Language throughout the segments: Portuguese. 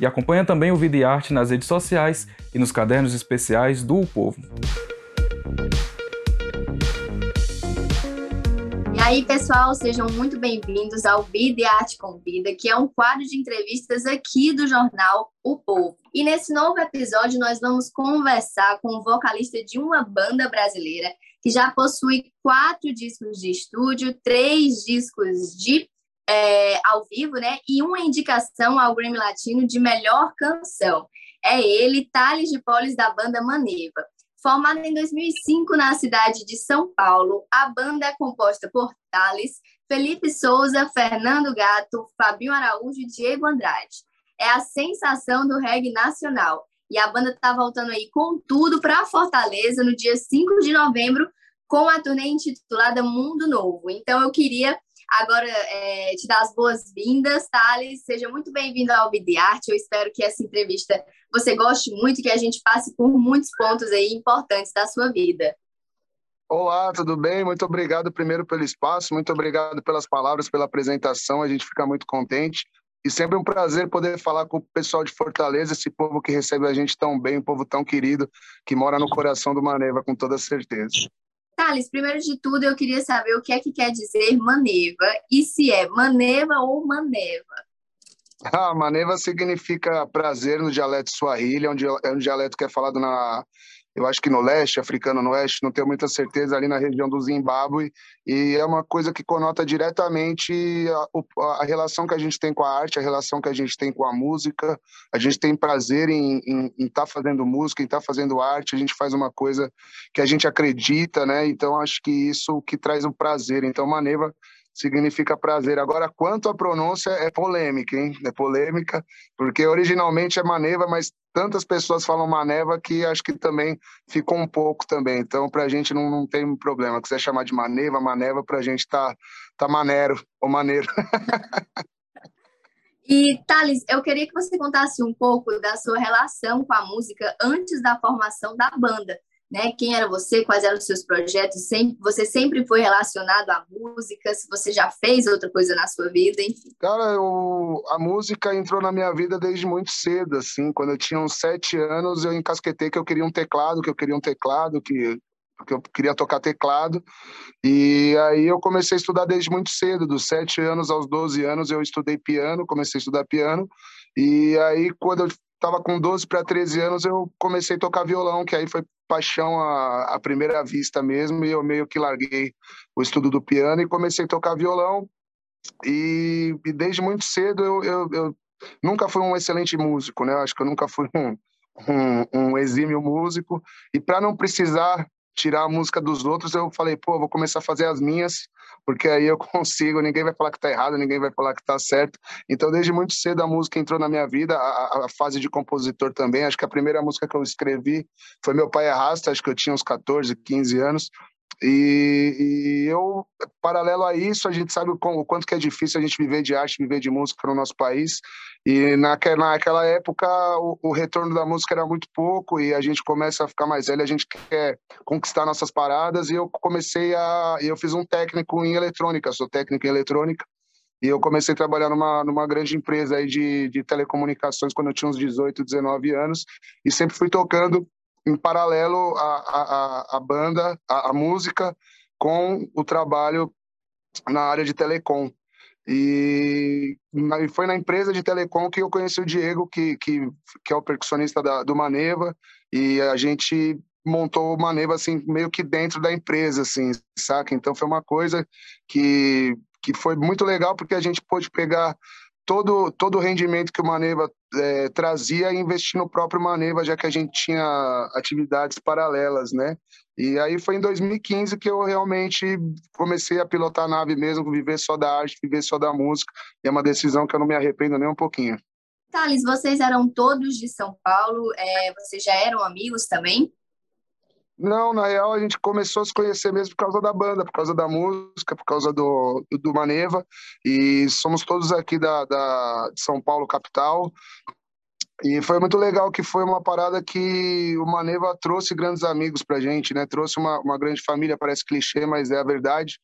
E acompanha também o Vida e Arte nas redes sociais e nos cadernos especiais do o Povo. E aí, pessoal, sejam muito bem-vindos ao Vida e Arte Convida, que é um quadro de entrevistas aqui do jornal O Povo. E nesse novo episódio, nós vamos conversar com o vocalista de uma banda brasileira que já possui quatro discos de estúdio, três discos de é, ao vivo, né? E uma indicação ao Grammy Latino de melhor canção. É ele, Thales de Polis, da banda Maneva. Formada em 2005 na cidade de São Paulo, a banda é composta por Thales, Felipe Souza, Fernando Gato, Fabinho Araújo e Diego Andrade. É a sensação do reggae nacional. E a banda está voltando aí com tudo para Fortaleza no dia 5 de novembro, com a turnê intitulada Mundo Novo. Então eu queria Agora, é, te dar as boas-vindas, Thales. Seja muito bem-vindo ao Arte. Eu espero que essa entrevista você goste muito que a gente passe por muitos pontos aí importantes da sua vida. Olá, tudo bem? Muito obrigado primeiro pelo espaço, muito obrigado pelas palavras, pela apresentação. A gente fica muito contente. E sempre um prazer poder falar com o pessoal de Fortaleza, esse povo que recebe a gente tão bem, um povo tão querido, que mora no coração do Maneva, com toda certeza. Thales, primeiro de tudo eu queria saber o que é que quer dizer maneva e se é maneva ou maneva. Ah, maneva significa prazer no dialeto Swahili, é um dialeto que é falado na, eu acho que no leste, africano no oeste, não tenho muita certeza, ali na região do Zimbábue, e é uma coisa que conota diretamente a, a, relação que a gente tem com a arte, a relação que a gente tem com a música, a gente tem prazer em estar tá fazendo música, em estar tá fazendo arte, a gente faz uma coisa que a gente acredita, né? Então, acho que isso que traz o prazer. Então, Maneva significa prazer. Agora, quanto à pronúncia, é polêmica, hein? É polêmica, porque originalmente é Maneva, mas tantas pessoas falam Maneva que acho que também ficou um pouco também. Então, para a gente não, não tem problema. Se quiser chamar de Maneva, Maneva, para a gente tá, tá maneiro ou maneiro. E, Thales, eu queria que você contasse um pouco da sua relação com a música antes da formação da banda né? Quem era você? Quais eram os seus projetos? Sempre, você sempre foi relacionado à música? Se você já fez outra coisa na sua vida, enfim. Cara, eu, a música entrou na minha vida desde muito cedo, assim. Quando eu tinha uns sete anos, eu encasquetei que eu queria um teclado, que eu queria um teclado, que porque eu queria tocar teclado. E aí eu comecei a estudar desde muito cedo, dos sete anos aos 12 anos eu estudei piano, comecei a estudar piano. E aí quando eu estava com 12 para 13 anos eu comecei a tocar violão, que aí foi paixão à, à primeira vista mesmo, e eu meio que larguei o estudo do piano e comecei a tocar violão. E, e desde muito cedo eu, eu, eu, nunca fui um excelente músico, né? Acho que eu nunca fui um, um, um exímio músico. E para não precisar tirar a música dos outros, eu falei, pô, vou começar a fazer as minhas, porque aí eu consigo, ninguém vai falar que tá errado, ninguém vai falar que tá certo. Então, desde muito cedo a música entrou na minha vida, a, a fase de compositor também. Acho que a primeira música que eu escrevi foi Meu Pai Arrasta, acho que eu tinha uns 14, 15 anos. E, e, eu, paralelo a isso, a gente sabe o, quanto que é difícil a gente viver de arte, viver de música no nosso país. E naquela, naquela época, o, o, retorno da música era muito pouco e a gente começa a ficar mais velho, a gente quer conquistar nossas paradas. E eu comecei a. Eu fiz um técnico em eletrônica, sou técnico em eletrônica. E eu comecei a trabalhar numa, numa grande empresa aí de, de telecomunicações quando eu tinha uns 18, 19 anos. E sempre fui tocando em paralelo a, a, a banda, a, a, música, com o trabalho na área de telecom. E, foi na empresa de telecom que eu conheci o Diego, que, que, que é o percussionista da, do Maneva, e a gente montou o Maneva assim meio que dentro da empresa assim saca então foi uma coisa que que foi muito legal porque a gente pôde pegar todo, todo o rendimento que o Maneva é, trazia e investir no próprio Maneva, já que a gente tinha atividades paralelas, né? E aí foi em 2015 que eu realmente comecei a pilotar a nave mesmo, viver só da arte, viver só da música, e é uma decisão que eu não me arrependo nem um pouquinho. Thales, vocês eram todos de São Paulo, é, vocês já eram amigos também? Não, na real a gente começou a se conhecer mesmo por causa da banda, por causa da música, por causa do, do Maneva. E somos todos aqui da, da, de São Paulo, capital. E foi muito legal que foi uma parada que o Maneva trouxe grandes amigos pra gente, né? Trouxe uma, uma grande família, parece clichê, mas é a verdade.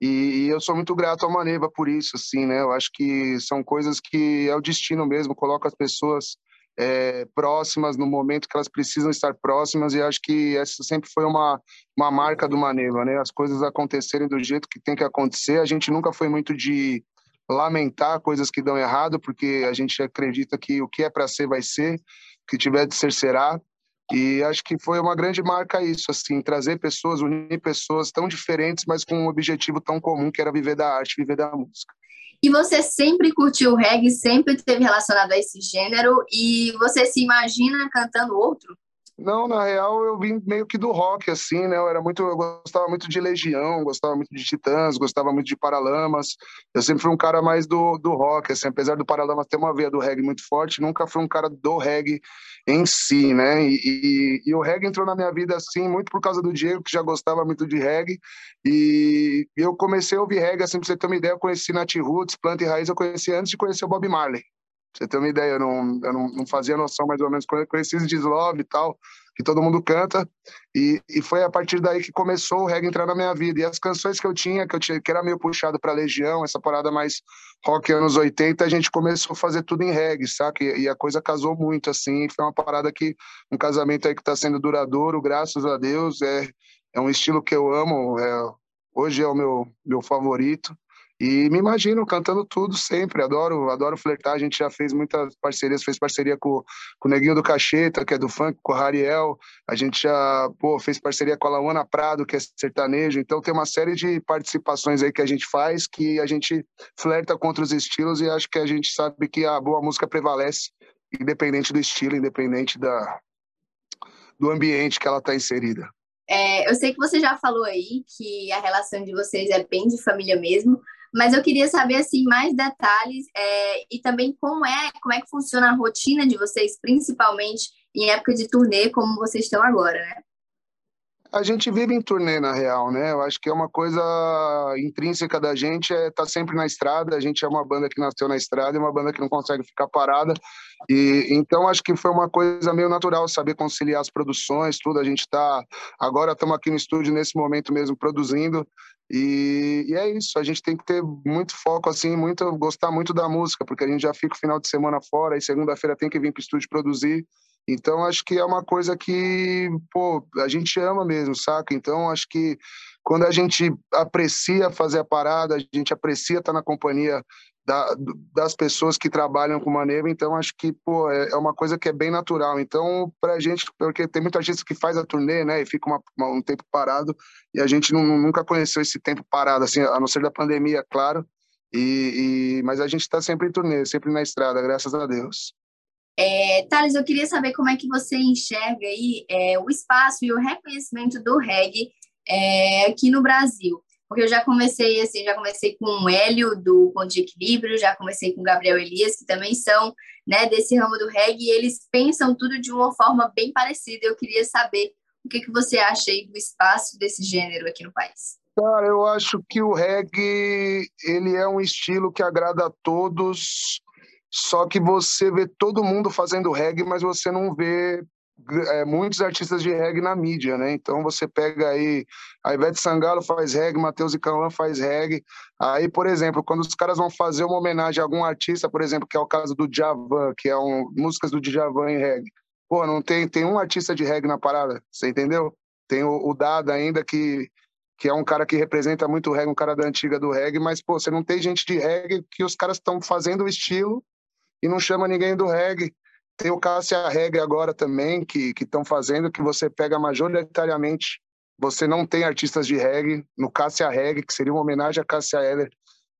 E, e, eu sou muito grato ao Maneva por isso, assim, né? Eu acho que são coisas que é o destino mesmo, coloca as pessoas é, próximas no momento que elas precisam estar próximas e acho que essa sempre foi uma, uma marca do Maneva, né? As coisas acontecerem do jeito que tem que acontecer. A gente nunca foi muito de lamentar coisas que dão errado, porque a gente acredita que o que é para ser vai ser, o que tiver de ser será. E acho que foi uma grande marca isso, assim, trazer pessoas, unir pessoas tão diferentes, mas com um objetivo tão comum que era viver da arte, viver da música. E você sempre curtiu reggae, sempre teve relacionado a esse gênero, e você se imagina cantando outro? Não, na real eu vim meio que do rock, assim, né? Eu era muito, eu gostava muito de Legião, gostava muito de Titãs, gostava muito de Paralamas. Eu sempre fui um cara mais do, do rock, assim, apesar do Paralamas ter uma veia do reggae muito forte, nunca fui um cara do reggae em si, né? E, e, e o reggae entrou na minha vida, assim, muito por causa do Diego, que já gostava muito de reggae. E eu comecei a ouvir reggae, assim, pra você ter uma ideia, eu conheci Nat Roots, Planta e Raiz, eu conheci antes de conhecer o Bob Marley você ter uma ideia, eu não, eu não, fazia noção mais ou menos conheci Love e tal, que todo mundo canta, e, e foi a partir daí que começou o reggae entrar na minha vida. E as canções que eu tinha, que eu tinha, que era meio puxado para Legião, essa parada mais rock anos 80, a gente começou a fazer tudo em reggae, saca? E, e a coisa casou muito, assim, foi uma parada que, um casamento aí que está sendo duradouro, graças a Deus, é, é um estilo que eu amo, é, hoje é o meu, meu favorito, e me imagino cantando tudo sempre, adoro, adoro flertar. A gente já fez muitas parcerias, fez parceria com, com o Neguinho do Cacheta, que é do funk, com o Rariel. A gente já pô, fez parceria com a Lauana Prado, que é sertanejo. Então tem uma série de participações aí que a gente faz, que a gente flerta contra os estilos e acho que a gente sabe que a boa música prevalece, independente do estilo, independente da, do ambiente que ela está inserida. É, eu sei que você já falou aí que a relação de vocês é bem de família mesmo, mas eu queria saber assim mais detalhes é, e também como é como é que funciona a rotina de vocês, principalmente em época de turnê, como vocês estão agora, né? A gente vive em turnê, na real, né? Eu acho que é uma coisa intrínseca da gente, é tá sempre na estrada. A gente é uma banda que nasceu na estrada e uma banda que não consegue ficar parada. E então acho que foi uma coisa meio natural saber conciliar as produções, tudo. A gente está agora estamos aqui no estúdio nesse momento mesmo produzindo. E, e, é isso, a gente tem que ter muito foco, assim, muito gostar muito da música, porque a gente já fica o final de semana fora e segunda-feira tem que vir para o estúdio produzir. Então, acho que é uma coisa que, pô, a gente ama mesmo, saca? Então, acho que quando a gente aprecia fazer a parada, a gente aprecia estar na companhia da, das pessoas que trabalham com maneira, então acho que pô, é, é, uma coisa que é bem natural. Então, para a gente, porque tem muita gente que faz a turnê, né, e fica uma, uma, um tempo parado, e a gente não, nunca conheceu esse tempo parado, assim, a não ser da pandemia, claro. E, e mas a gente está sempre em turnê, sempre na estrada, graças a Deus. É, Thales, eu queria saber como é que você enxerga aí é, o espaço e o reconhecimento do reggae é, aqui no Brasil. Porque eu já comecei assim, já comecei com o Hélio do Ponto de Equilíbrio, já comecei com o Gabriel Elias, que também são né, desse ramo do reggae, e eles pensam tudo de uma forma bem parecida. Eu queria saber o que, que você acha aí do espaço desse gênero aqui no país. Cara, eu acho que o reggae ele é um estilo que agrada a todos, só que você vê todo mundo fazendo reggae, mas você não vê é, muitos artistas de reggae na mídia, né? Então você pega aí, a Ivete Sangalo faz reggae, Matheus e Cauã faz reggae. Aí, por exemplo, quando os caras vão fazer uma homenagem a algum artista, por exemplo, que é o caso do Djavan, que é um, músicas do Djavan em reggae. Pô, não tem, tem um artista de reggae na parada, você entendeu? Tem o, o Dada ainda, que, que é um cara que representa muito o reggae, um cara da antiga do reggae, mas, pô, você não tem gente de reggae que os caras estão fazendo o estilo e não chama ninguém do reggae. Tem o Cássia Reggae agora também, que estão fazendo, que você pega majoritariamente. Você não tem artistas de reggae. No Cássia Reggae, que seria uma homenagem a Cássia Eller,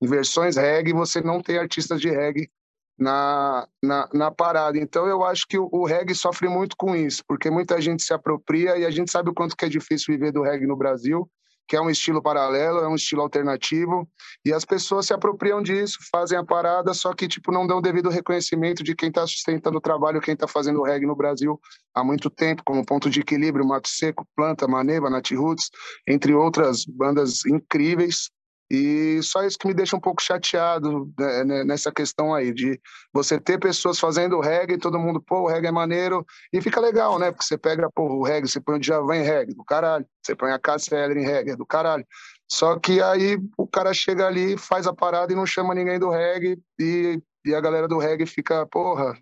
em versões reggae, você não tem artistas de reggae na, na, na, parada. Então eu acho que o, o, reggae sofre muito com isso, porque muita gente se apropria e a gente sabe o quanto que é difícil viver do reggae no Brasil. Que é um estilo paralelo, é um estilo alternativo, e as pessoas se apropriam disso, fazem a parada, só que tipo não dão devido reconhecimento de quem está sustentando o trabalho, quem está fazendo o reggae no Brasil há muito tempo, como ponto de equilíbrio, Mato Seco, Planta, Maneva, Nat Roots, entre outras bandas incríveis e só isso que me deixa um pouco chateado né, né, nessa questão aí, de você ter pessoas fazendo reggae, todo mundo, pô, o reggae é maneiro, e fica legal, né? Porque você pega, pô, o reggae, você põe o Djavan em reggae, do caralho. Você põe a Cássia em reggae, do caralho. Só que aí o cara chega ali, faz a parada e não chama ninguém do reggae, e, e a galera do reggae fica, porra,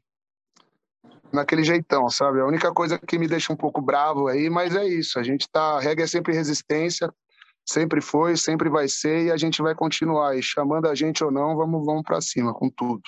naquele jeitão, sabe? A única coisa que me deixa um pouco bravo aí, mas é isso, a gente tá, reggae é sempre resistência, Sempre foi, sempre vai ser e a gente vai continuar. E chamando a gente ou não, vamos, vamos para cima com tudo.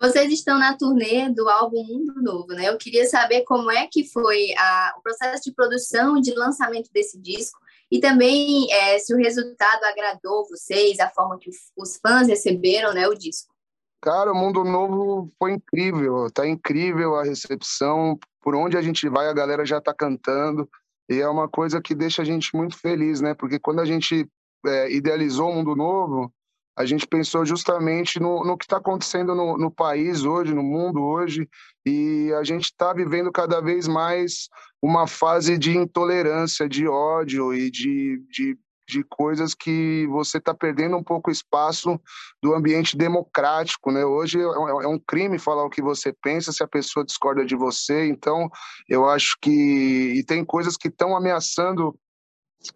Vocês estão na turnê do álbum Mundo Novo, né? Eu queria saber como é que foi a, o processo de produção e de lançamento desse disco e também é, se o resultado agradou vocês, a forma que os fãs receberam né, o disco. Cara, o Mundo Novo foi incrível, tá incrível a recepção. Por onde a gente vai, a galera já tá cantando. E é uma coisa que deixa a gente muito feliz, né? Porque quando a gente é, idealizou o Mundo Novo, a gente pensou justamente no, no que está acontecendo no, no, país hoje, no mundo hoje, e a gente está vivendo cada vez mais uma fase de intolerância, de ódio e de, de de coisas que você está perdendo um pouco espaço do ambiente democrático, né? Hoje é, é um crime falar o que você pensa se a pessoa discorda de você. Então, eu acho que e tem coisas que estão ameaçando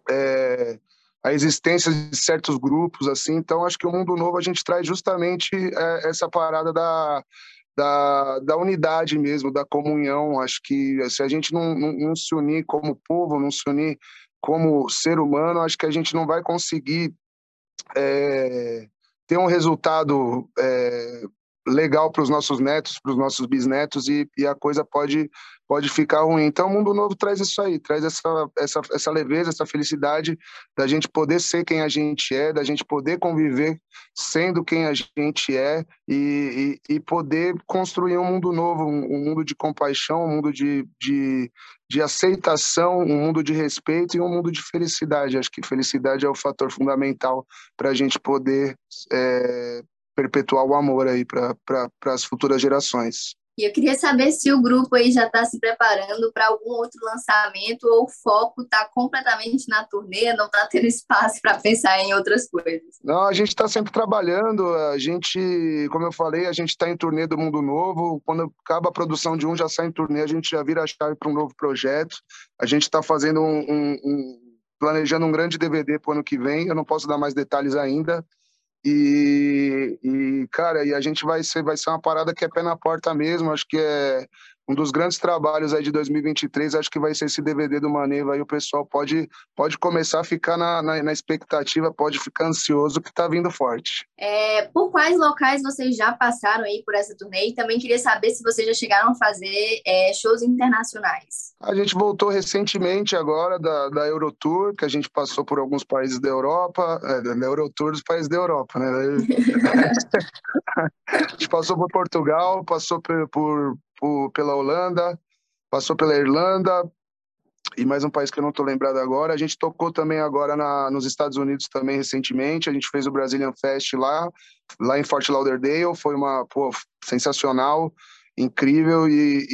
é, a existência de certos grupos, assim. Então, acho que o mundo novo a gente traz justamente é, essa parada da da, da unidade mesmo, da comunhão. Acho que se a gente não, não, não se unir como povo, não se unir como ser humano, acho que a gente não vai conseguir é, ter um resultado é, legal para os nossos netos, para os nossos bisnetos e, e, a coisa pode pode ficar ruim. Então, o Mundo Novo traz isso aí, traz essa, essa, essa leveza, essa felicidade da gente poder ser quem a gente é, da gente poder conviver sendo quem a gente é e, e, e poder construir um mundo novo, um, um, mundo de compaixão, um mundo de, de, de aceitação, um mundo de respeito e um mundo de felicidade. Acho que felicidade é o fator fundamental para a gente poder é, perpetuar o amor aí para pra, as futuras gerações. E eu queria saber se o grupo aí já está se preparando para algum outro lançamento ou o foco está completamente na turnê, não está tendo espaço para pensar em outras coisas. Não, a gente está sempre trabalhando, a gente, como eu falei, a gente está em turnê do Mundo Novo, quando acaba a produção de um, já sai em turnê, a gente já vira a chave para um novo projeto, a gente está fazendo um, um, um, planejando um grande DVD para o ano que vem, eu não posso dar mais detalhes ainda, e, e, cara, e a gente vai ser, vai ser uma parada que é pé na porta mesmo. Acho que é um dos grandes trabalhos aí de 2023. Acho que vai ser esse DVD do Maneva. Aí o pessoal pode, pode começar a ficar na, na, na expectativa, pode ficar ansioso que tá vindo forte. É, por quais locais vocês já passaram aí por essa turnê? E também queria saber se vocês já chegaram a fazer é, shows internacionais. A gente voltou recentemente agora da, da Eurotour, que a gente passou por alguns países da Europa, é, da Eurotour dos países da Europa, né? a gente passou por Portugal, passou por, por, por, pela Holanda, passou pela Irlanda, e mais um país que eu não estou lembrado agora. A gente tocou também agora na, nos Estados Unidos também recentemente. A gente fez o Brazilian Fest lá, lá em Fort Lauderdale. Foi uma pô, sensacional incrível e,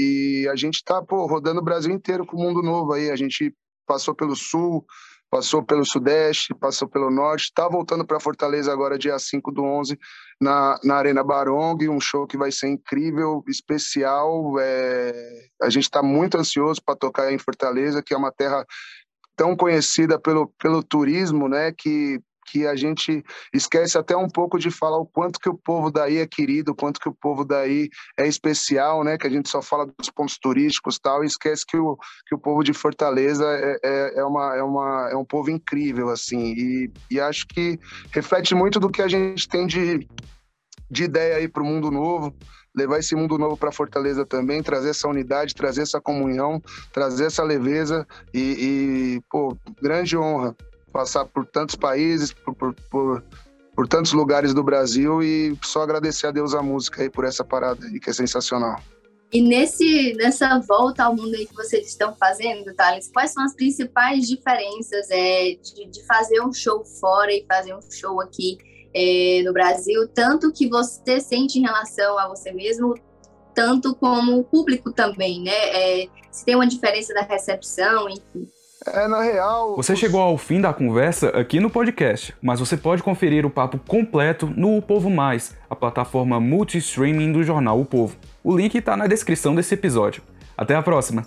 e a gente está rodando o Brasil inteiro com o mundo novo aí. A gente passou pelo sul, passou pelo sudeste, passou pelo norte, está voltando para Fortaleza agora dia 5 do 11 na, na Arena Barong, um show que vai ser incrível, especial. É... A gente está muito ansioso para tocar em Fortaleza, que é uma terra tão conhecida pelo, pelo turismo, né, que que a gente esquece até um pouco de falar o quanto que o povo daí é querido, o quanto que o povo daí é especial, né? Que a gente só fala dos pontos turísticos tal, e esquece que o, que o povo de Fortaleza é, é, é, uma, é, uma, é um povo incrível, assim, e, e acho que reflete muito do que a gente tem de, de ideia aí para o mundo novo, levar esse mundo novo para Fortaleza também, trazer essa unidade, trazer essa comunhão, trazer essa leveza e, e pô, grande honra passar por tantos países, por, por, por, por, tantos lugares do Brasil e só agradecer a Deus a música aí por essa parada aí, que é sensacional. E nesse, nessa volta ao mundo aí que vocês estão fazendo, Thales, quais são as principais diferenças é, de, de fazer um show fora e fazer um show aqui é, no Brasil? Tanto que você sente em relação a você mesmo, tanto como o público também, né? É, se tem uma diferença da recepção, enfim. É, na real. Você chegou ao fim da conversa aqui no podcast, mas você pode conferir o papo completo no O Povo Mais, a plataforma multi-streaming do jornal O Povo. O link está na descrição desse episódio. Até a próxima!